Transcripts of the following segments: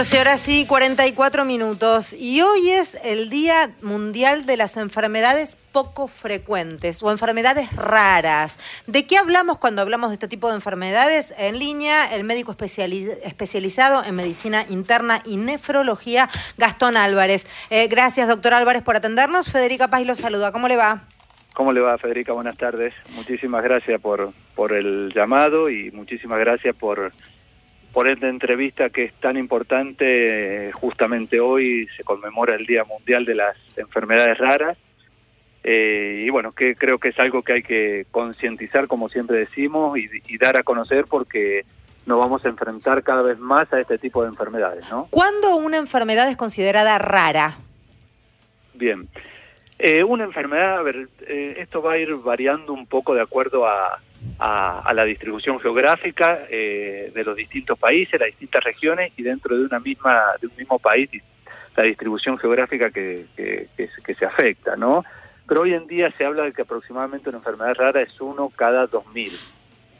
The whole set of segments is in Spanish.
14 horas y 44 minutos. Y hoy es el Día Mundial de las Enfermedades poco frecuentes o enfermedades raras. ¿De qué hablamos cuando hablamos de este tipo de enfermedades? En línea, el médico especializado en medicina interna y nefrología, Gastón Álvarez. Eh, gracias, doctor Álvarez, por atendernos. Federica Paz lo saluda. ¿Cómo le va? ¿Cómo le va, Federica? Buenas tardes. Muchísimas gracias por, por el llamado y muchísimas gracias por por esta entrevista que es tan importante. Justamente hoy se conmemora el Día Mundial de las Enfermedades Raras. Eh, y bueno, que creo que es algo que hay que concientizar, como siempre decimos, y, dar a conocer porque nos vamos a enfrentar cada vez más a este tipo de enfermedades, ¿no? ¿Cuándo una enfermedad es considerada rara? Bien. Eh, una enfermedad, a ver, eh, esto va a ir variando un poco de acuerdo a, a, la distribución geográfica eh, de los distintos países, las distintas regiones y dentro de una misma de un mismo país la distribución geográfica que, que, se afecta, ¿no? Pero hoy en día se habla de que aproximadamente una enfermedad rara es uno cada dos mil,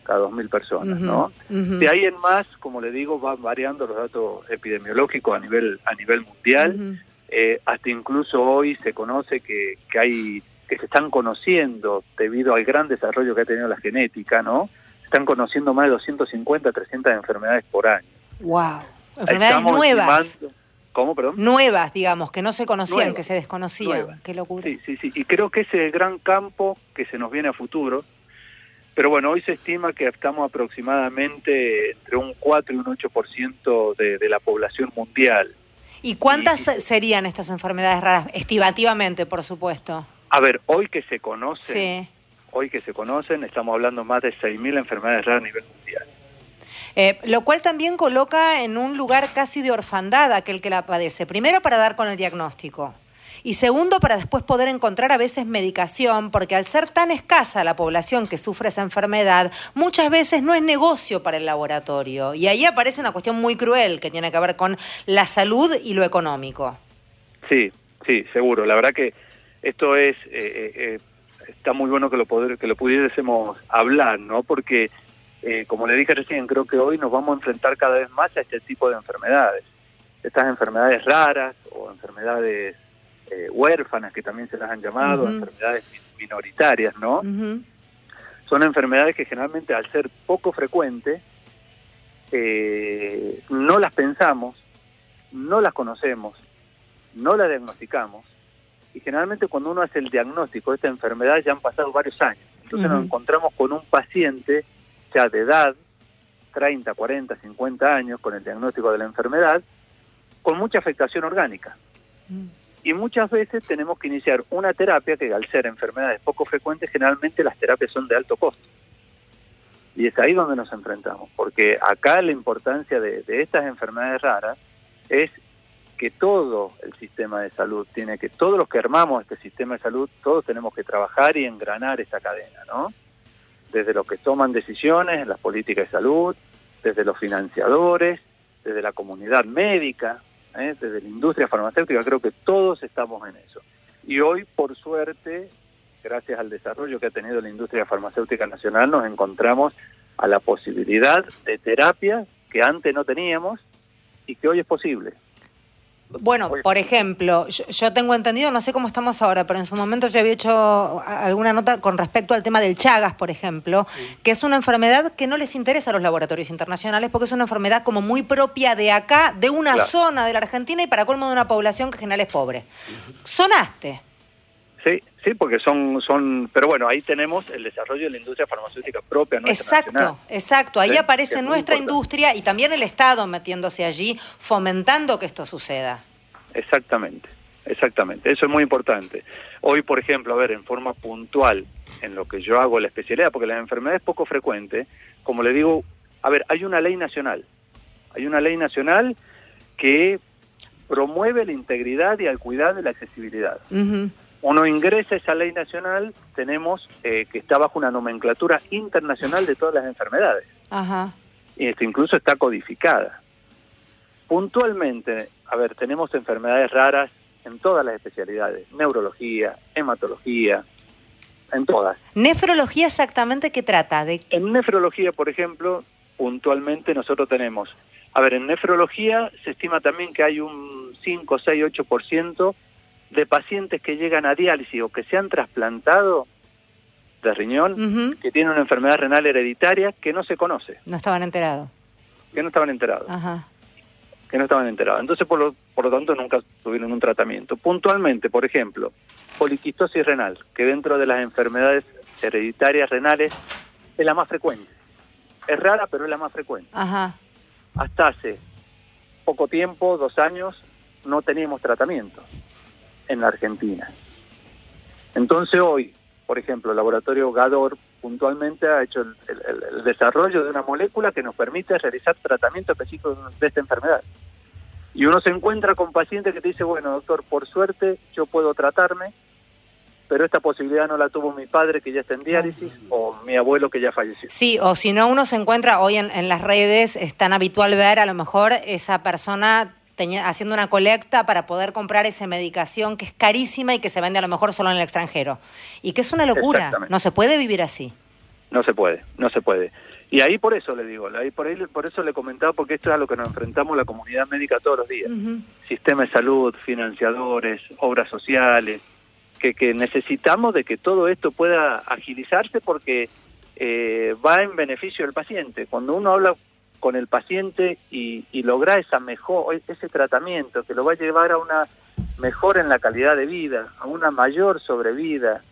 cada dos mil personas, ¿no? De ahí en más, como le digo, van variando los datos epidemiológicos a nivel a nivel mundial. Eh, hasta incluso hoy se conoce que, que hay que se están conociendo debido al gran desarrollo que ha tenido la genética, ¿no? están conociendo más de 250, 300 enfermedades por año. ¡Wow! Enfermedades nuevas. ¿Cómo, perdón? Nuevas, digamos, que no se conocían, que se desconocían. Qué locura. Sí, sí, sí. Y creo que ese es el gran campo que se nos viene a futuro. Pero bueno, hoy se estima que estamos aproximadamente entre un 4 y un 8% de, de la población mundial. ¿Y cuántas serían estas enfermedades raras? Estimativamente, por supuesto. A ver, hoy que se conocen, hoy que se conocen, estamos hablando más de 6.000 enfermedades raras a nivel mundial. Eh, lo cual también coloca en un lugar casi de orfandad aquel que la padece. Primero para dar con el diagnóstico. Y segundo, para después poder encontrar a veces medicación, porque al ser tan escasa la población que sufre esa enfermedad, muchas veces no es negocio para el laboratorio. Y ahí aparece una cuestión muy cruel que tiene que ver con la salud y lo económico. Sí, sí, seguro. La verdad que esto es, eh, eh, eh, está muy bueno que lo, poder, que lo pudiésemos hablar, ¿no? Porque, como le dije recién, creo que hoy nos vamos a enfrentar cada vez más a este tipo de enfermedades. Estas enfermedades raras o enfermedades huérfanas, que también se las han llamado, enfermedades minoritarias, ¿no? Son enfermedades que generalmente al ser poco frecuentes, no las pensamos, no las conocemos, no las diagnosticamos y generalmente cuando uno hace el diagnóstico de esta enfermedad ya han pasado varios años. Entonces nos encontramos con un paciente ya de edad, 30, 40, 50 años, con el diagnóstico de la enfermedad, con mucha afectación orgánica. Mm. Y muchas veces tenemos que iniciar una terapia que al ser enfermedades poco frecuentes, generalmente las terapias son de alto costo. Y es ahí donde nos enfrentamos, porque acá la importancia de, de estas enfermedades raras es que todo el sistema de salud tiene que, todos los que armamos este sistema de salud, todos tenemos que trabajar y engranar esa cadena, ¿no? Desde los que toman decisiones en las políticas de salud, desde los financiadores, desde la comunidad médica, ¿eh? desde la industria farmacéutica, creo que todos estamos en eso. Y hoy, por suerte, gracias al desarrollo que ha tenido la industria farmacéutica nacional, nos encontramos a la posibilidad de terapia que antes no teníamos y que hoy es posible. Bueno, por ejemplo, yo, tengo entendido, no sé cómo estamos ahora, pero en su momento yo había hecho alguna nota con respecto al tema del Chagas, por ejemplo, que es una enfermedad que no les interesa a los laboratorios internacionales porque es una enfermedad como muy propia de acá, de una zona de la Argentina y para colmo de una población que en general es pobre. Sonaste. Sí, sí, porque son, son, pero bueno, ahí tenemos el desarrollo de la industria farmacéutica propia nuestra Exacto, exacto. Ahí aparece nuestra industria y también el Estado metiéndose allí, fomentando que esto suceda. Exactamente, exactamente. Eso es muy importante. Hoy, por ejemplo, a ver, en forma puntual, en lo que yo hago la especialidad, porque la enfermedad es poco frecuente, como le digo, a ver, hay una ley nacional. Hay una ley nacional que promueve la integridad y el cuidado de la accesibilidad uno ingresa a esa ley nacional, tenemos eh, que está bajo una nomenclatura internacional de todas las enfermedades. Ajá. Y esto incluso está codificada. Puntualmente, a ver, tenemos enfermedades raras en todas las especialidades, neurología, hematología, en todas. ¿Nefrología exactamente qué trata? De... En nefrología, por ejemplo, puntualmente nosotros tenemos A ver, en nefrología se estima también que hay un 5, 6, 8% de pacientes que llegan a diálisis o que se han trasplantado de riñón, que tienen una enfermedad renal hereditaria que no se conoce. No estaban enterados. Que no estaban enterados. Ajá. Que no estaban enterados. Entonces, por lo, por lo tanto, nunca tuvieron un tratamiento. Puntualmente, por ejemplo, poliquistosis renal, que dentro de las enfermedades hereditarias renales es la más frecuente. Es rara, pero es la más frecuente. Ajá. Hasta hace poco tiempo, dos años, no teníamos tratamiento en la Argentina. Entonces hoy, por ejemplo, el laboratorio Gador puntualmente ha hecho el, desarrollo de una molécula que nos permite realizar tratamiento específico de esta enfermedad. Y uno se encuentra con pacientes que te dice, bueno, doctor, por suerte yo puedo tratarme, pero esta posibilidad no la tuvo mi padre que ya está en diálisis o mi abuelo que ya falleció. Sí, o si no, uno se encuentra hoy en, en las redes, es tan habitual ver a lo mejor esa persona haciendo una colecta para poder comprar esa medicación que es carísima y que se vende a lo mejor solo en el extranjero. Y que es una locura, no se puede vivir así. No se puede, no se puede. Y ahí por eso le digo, ahí por, ahí, por eso le he comentado, porque esto es a lo que nos enfrentamos la comunidad médica todos los días. Sistema de salud, financiadores, obras sociales, que, que necesitamos de que todo esto pueda agilizarse porque eh, va en beneficio del paciente. Cuando uno habla con el paciente y, y lograr esa mejor, ese tratamiento que lo va a llevar a una mejora en la calidad de vida, a una mayor sobrevida,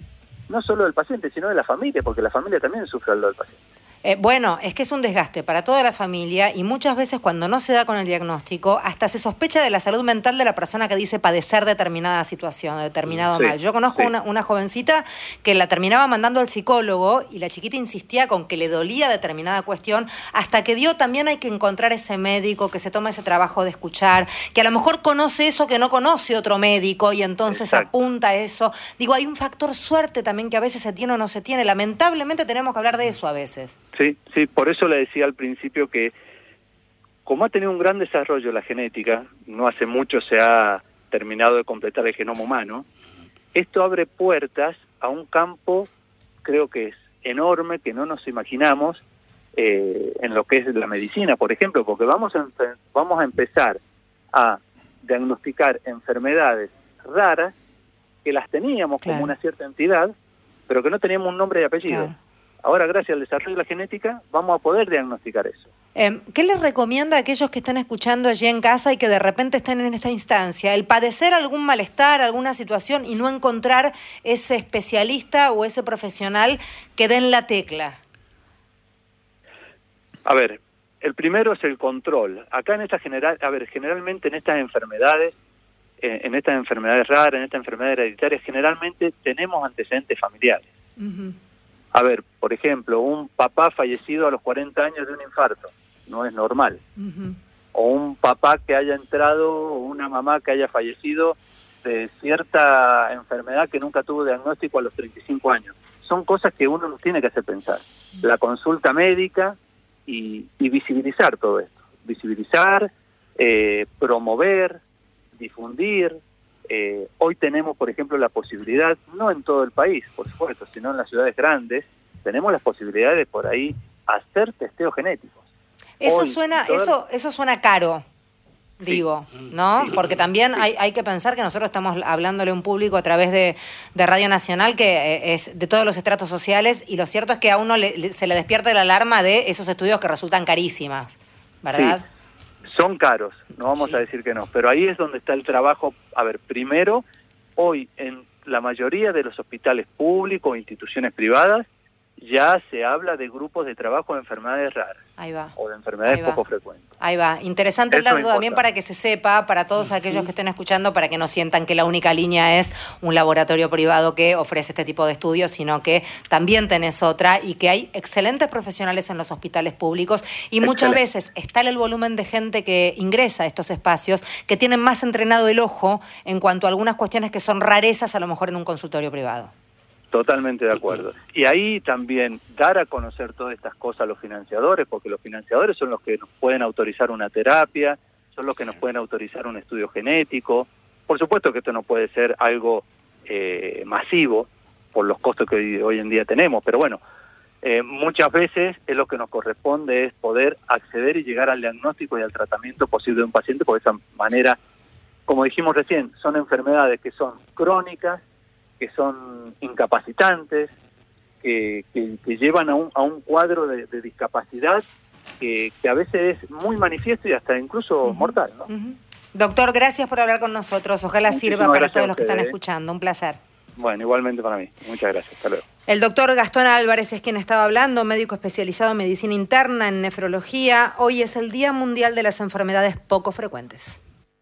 no solo del paciente, sino de la familia, porque la familia también sufre al del paciente. Eh, bueno, es que es un desgaste para toda la familia y muchas veces cuando no se da con el diagnóstico, hasta se sospecha de la salud mental de la persona que dice padecer determinada situación, determinado mal. Yo conozco una, una, jovencita que la terminaba mandando al psicólogo y la chiquita insistía con que le dolía determinada cuestión, hasta que dio también hay que encontrar ese médico que se toma ese trabajo de escuchar, que a lo mejor conoce eso que no conoce otro médico y entonces apunta a eso. Digo, hay un factor suerte también que a veces se tiene o no se tiene. Lamentablemente tenemos que hablar de eso a veces. Sí, sí, por eso le decía al principio que como ha tenido un gran desarrollo la genética, no hace mucho se ha terminado de completar el genoma humano, esto abre puertas a un campo, creo que es enorme, que no nos imaginamos eh, en lo que es la medicina, por ejemplo, porque vamos a, vamos a empezar a diagnosticar enfermedades raras que las teníamos como una cierta entidad, pero que no teníamos un nombre y apellido. Ahora, gracias al desarrollo de la genética, vamos a poder diagnosticar eso. Em, ¿Qué les recomienda a aquellos que están escuchando allí en casa y que de repente estén en esta instancia? El padecer algún malestar, alguna situación y no encontrar ese especialista o ese profesional que den la tecla. A ver, el primero es el control. Acá en esta general, a ver, generalmente en estas enfermedades, eh, en estas enfermedades raras, en estas enfermedades hereditarias, generalmente tenemos antecedentes familiares. A ver, por ejemplo, un papá fallecido a los 40 años de un infarto, no es normal. O un papá que haya entrado, o una mamá que haya fallecido de cierta enfermedad que nunca tuvo diagnóstico a los 35 años. Son cosas que uno nos tiene que hacer pensar. La consulta médica y, visibilizar todo esto. Visibilizar, eh, promover, difundir, eh, hoy tenemos, por ejemplo, la posibilidad, no en todo el país, por supuesto, sino en las ciudades grandes, tenemos las posibilidades por ahí hacer testeos genéticos. Eso suena, eso, eso suena caro, digo, ¿no? Porque también hay, hay que pensar que nosotros estamos hablándole a un público a través de, Radio Nacional que eh, es de todos los estratos sociales y lo cierto es que a uno se le despierta la alarma de esos estudios que resultan carísimas, ¿verdad? Son caros, no vamos a decir que no, pero ahí es donde está el trabajo. A ver, primero, hoy en la mayoría de los hospitales públicos, instituciones privadas, ya se habla de grupos de trabajo de enfermedades raras. Ahí va. O de enfermedades poco frecuentes. Ahí va. Interesante el dato también para que se sepa, para todos aquellos que estén escuchando, para que no sientan que la única línea es un laboratorio privado que ofrece este tipo de estudios, sino que también tenés otra y que hay excelentes profesionales en los hospitales públicos y muchas veces está el volumen de gente que ingresa a estos espacios que tienen más entrenado el ojo en cuanto a algunas cuestiones que son rarezas a lo mejor en un consultorio privado. Totalmente de acuerdo. Y ahí también dar a conocer todas estas cosas a los financiadores, porque los financiadores son los que nos pueden autorizar una terapia, son los que nos pueden autorizar un estudio genético. Por supuesto que esto no puede ser algo eh, masivo por los costos que hoy, en día tenemos, pero bueno, eh, muchas veces es lo que nos corresponde es poder acceder y llegar al diagnóstico y al tratamiento posible de un paciente, porque de esa manera, como dijimos recién, son enfermedades que son crónicas, que son incapacitantes, que, llevan a un, a un cuadro de, discapacidad que, a veces es muy manifiesto y hasta incluso mortal. ¿no? Doctor, gracias por hablar con nosotros. Ojalá sirva para todos los que están escuchando. Un placer. Bueno, igualmente para mí. Muchas gracias. Hasta luego. El doctor Gastón Álvarez es quien estaba hablando, médico especializado en medicina interna, en nefrología. Hoy es el Día Mundial de las Enfermedades Poco Frecuentes.